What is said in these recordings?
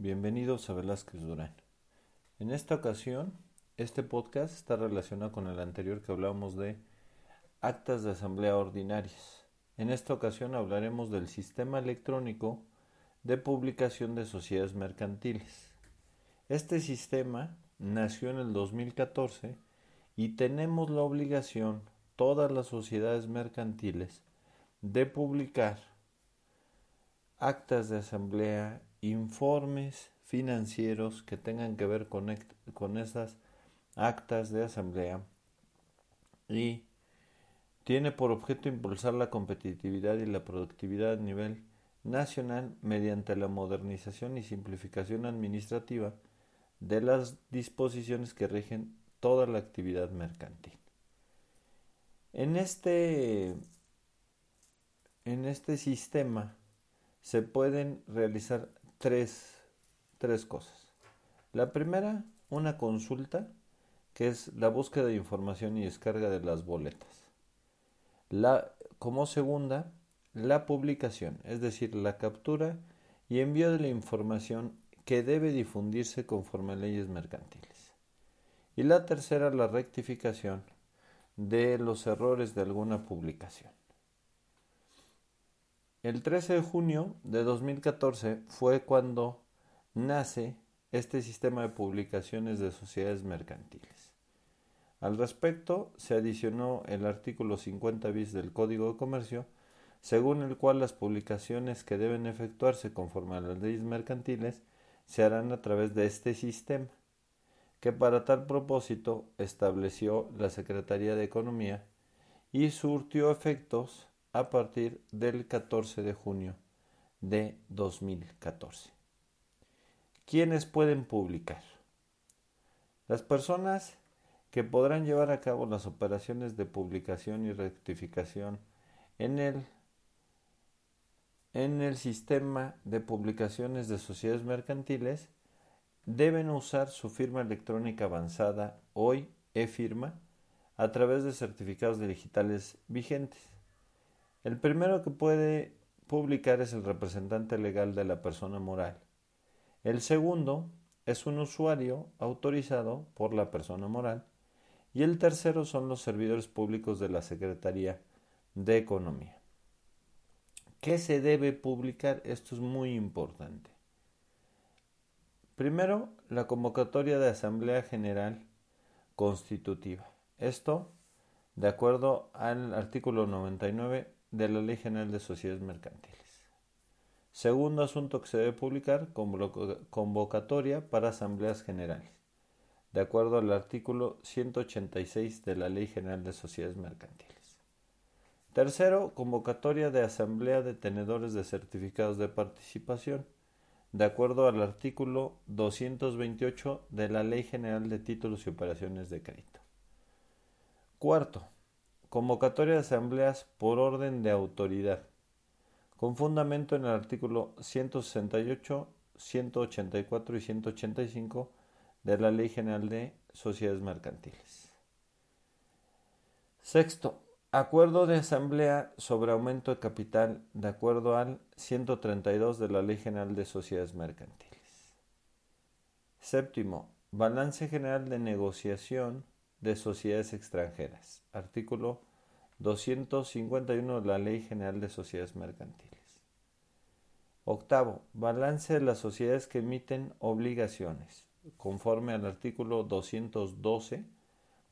bienvenidos a Velázquez Durán. En esta ocasión, este podcast está relacionado con el anterior que hablábamos de actas de asamblea ordinarias. En esta ocasión hablaremos del sistema electrónico de publicación de sociedades mercantiles. Este sistema nació en el 2014 y tenemos la obligación, todas las sociedades mercantiles, de publicar actas de asamblea informes financieros que tengan que ver con, con esas actas de asamblea y tiene por objeto impulsar la competitividad y la productividad a nivel nacional mediante la modernización y simplificación administrativa de las disposiciones que rigen toda la actividad mercantil. En este, en este sistema se pueden realizar tres, tres cosas. La primera, una consulta, que es la búsqueda de información y descarga de las boletas. La, como segunda, la publicación, es decir, la captura y envío de la información que debe difundirse conforme a leyes mercantiles. Y la tercera, la rectificación de los errores de alguna publicación. El 13 de junio de 2014 fue cuando nace este sistema de publicaciones de sociedades mercantiles. Al respecto, se adicionó el artículo 50 bis del Código de Comercio, según el cual las publicaciones que deben efectuarse conforme a las leyes mercantiles se harán a través de este sistema, que para tal propósito estableció la Secretaría de Economía y surtió efectos a partir del 14 de junio de 2014. ¿Quiénes pueden publicar? Las personas que podrán llevar a cabo las operaciones de publicación y rectificación en el, en el sistema de publicaciones de sociedades mercantiles deben usar su firma electrónica avanzada, hoy e-firma, a través de certificados digitales vigentes. El primero que puede publicar es el representante legal de la persona moral. El segundo es un usuario autorizado por la persona moral. Y el tercero son los servidores públicos de la Secretaría de Economía. ¿Qué se debe publicar? Esto es muy importante. Primero, la convocatoria de Asamblea General Constitutiva. Esto, de acuerdo al artículo 99 de la Ley General de Sociedades Mercantiles. Segundo asunto que se debe publicar, convocatoria para asambleas generales, de acuerdo al artículo 186 de la Ley General de Sociedades Mercantiles. Tercero, convocatoria de asamblea de tenedores de certificados de participación, de acuerdo al artículo 228 de la Ley General de Títulos y Operaciones de Crédito. Cuarto, Convocatoria de asambleas por orden de autoridad, con fundamento en el artículo 168, 184 y 185 de la Ley General de Sociedades Mercantiles. Sexto, acuerdo de asamblea sobre aumento de capital de acuerdo al 132 de la Ley General de Sociedades Mercantiles. Séptimo, balance general de negociación de sociedades extranjeras. Artículo 251 de la Ley General de Sociedades Mercantiles. Octavo, balance de las sociedades que emiten obligaciones, conforme al artículo 212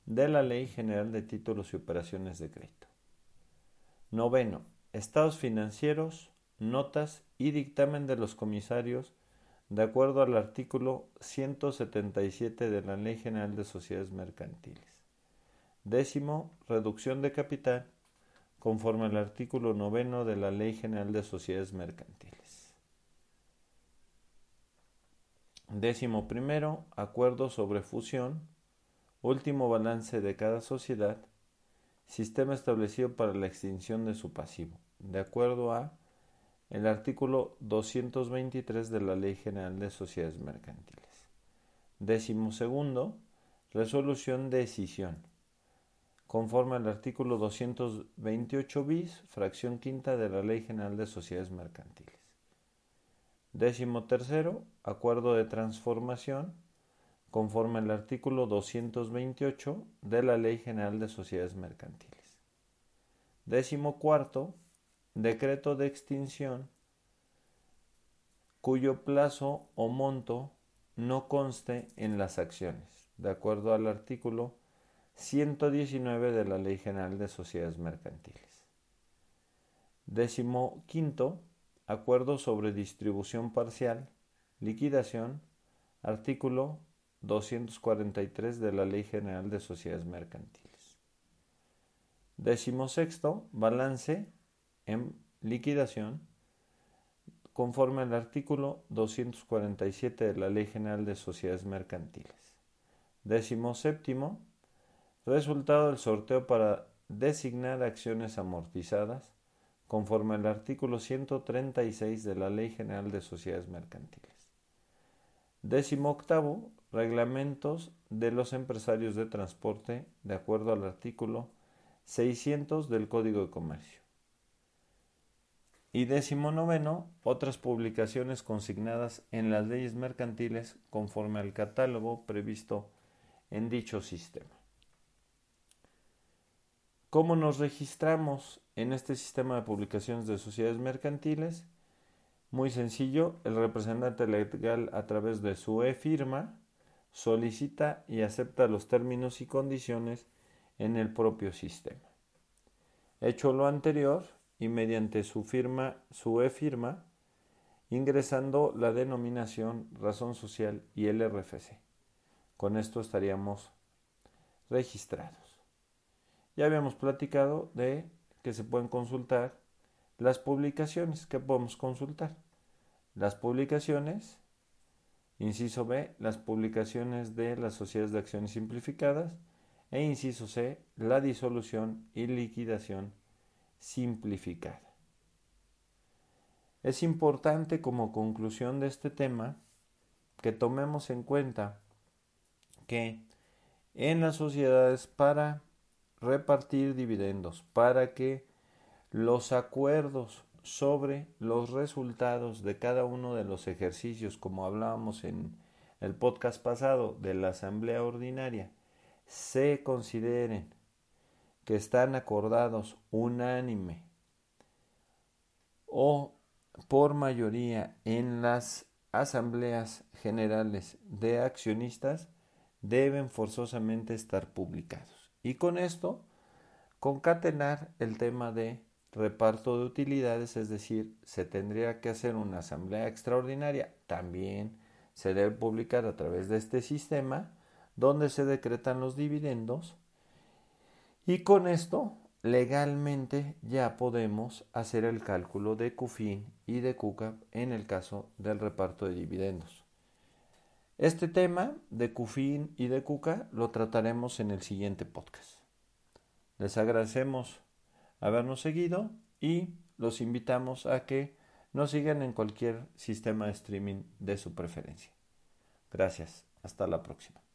de la Ley General de Títulos y Operaciones de Crédito. Noveno, estados financieros, notas y dictamen de los comisarios de acuerdo al artículo 177 de la Ley General de Sociedades Mercantiles. Décimo, reducción de capital conforme al artículo noveno de la Ley General de Sociedades Mercantiles. Décimo primero, acuerdo sobre fusión, último balance de cada sociedad, sistema establecido para la extinción de su pasivo, de acuerdo a el artículo 223 de la Ley General de Sociedades Mercantiles. Décimo segundo, resolución de decisión, conforme al artículo 228 bis, fracción quinta de la Ley General de Sociedades Mercantiles. Décimo tercero, acuerdo de transformación conforme al artículo 228 de la Ley General de Sociedades Mercantiles. Décimo cuarto, decreto de extinción cuyo plazo o monto no conste en las acciones, de acuerdo al artículo 119 de la Ley General de Sociedades Mercantiles. Décimo quinto, acuerdo sobre distribución parcial, liquidación, artículo 243 de la Ley General de Sociedades Mercantiles. Décimo sexto, balance en liquidación, conforme al artículo 247 de la Ley General de Sociedades Mercantiles. Décimo séptimo, resultado del sorteo para designar acciones amortizadas, conforme al artículo 136 de la Ley General de Sociedades Mercantiles. Décimo octavo, reglamentos de los empresarios de transporte de acuerdo al artículo 600 del Código de Comercio. Y décimo noveno, otras publicaciones consignadas en las leyes mercantiles conforme al catálogo previsto en dicho sistema. ¿Cómo nos registramos en este sistema de publicaciones de sociedades mercantiles? Muy sencillo, el representante legal a través de su e-firma solicita y acepta los términos y condiciones en el propio sistema. Hecho lo anterior, y mediante su firma, su e-firma, ingresando la denominación razón social y el RFC. Con esto estaríamos registrados. Ya habíamos platicado de que se pueden consultar las publicaciones que podemos consultar. Las publicaciones, inciso B, las publicaciones de las sociedades de acciones simplificadas e inciso C, la disolución y liquidación simplificada. Es importante como conclusión de este tema que tomemos en cuenta que en las sociedades para repartir dividendos, para que los acuerdos sobre los resultados de cada uno de los ejercicios, como hablábamos en el podcast pasado de la Asamblea Ordinaria, se consideren que están acordados unánime o por mayoría en las asambleas generales de accionistas deben forzosamente estar publicados. Y con esto concatenar el tema de reparto de utilidades, es decir, se tendría que hacer una asamblea extraordinaria, también se debe publicar a través de este sistema donde se decretan los dividendos y con esto, legalmente ya podemos hacer el cálculo de CUFIN y de CUCAP en el caso del reparto de dividendos. Este tema de CUFIN y de CUCA lo trataremos en el siguiente podcast. Les agradecemos habernos seguido y los invitamos a que nos sigan en cualquier sistema de streaming de su preferencia. Gracias. Hasta la próxima.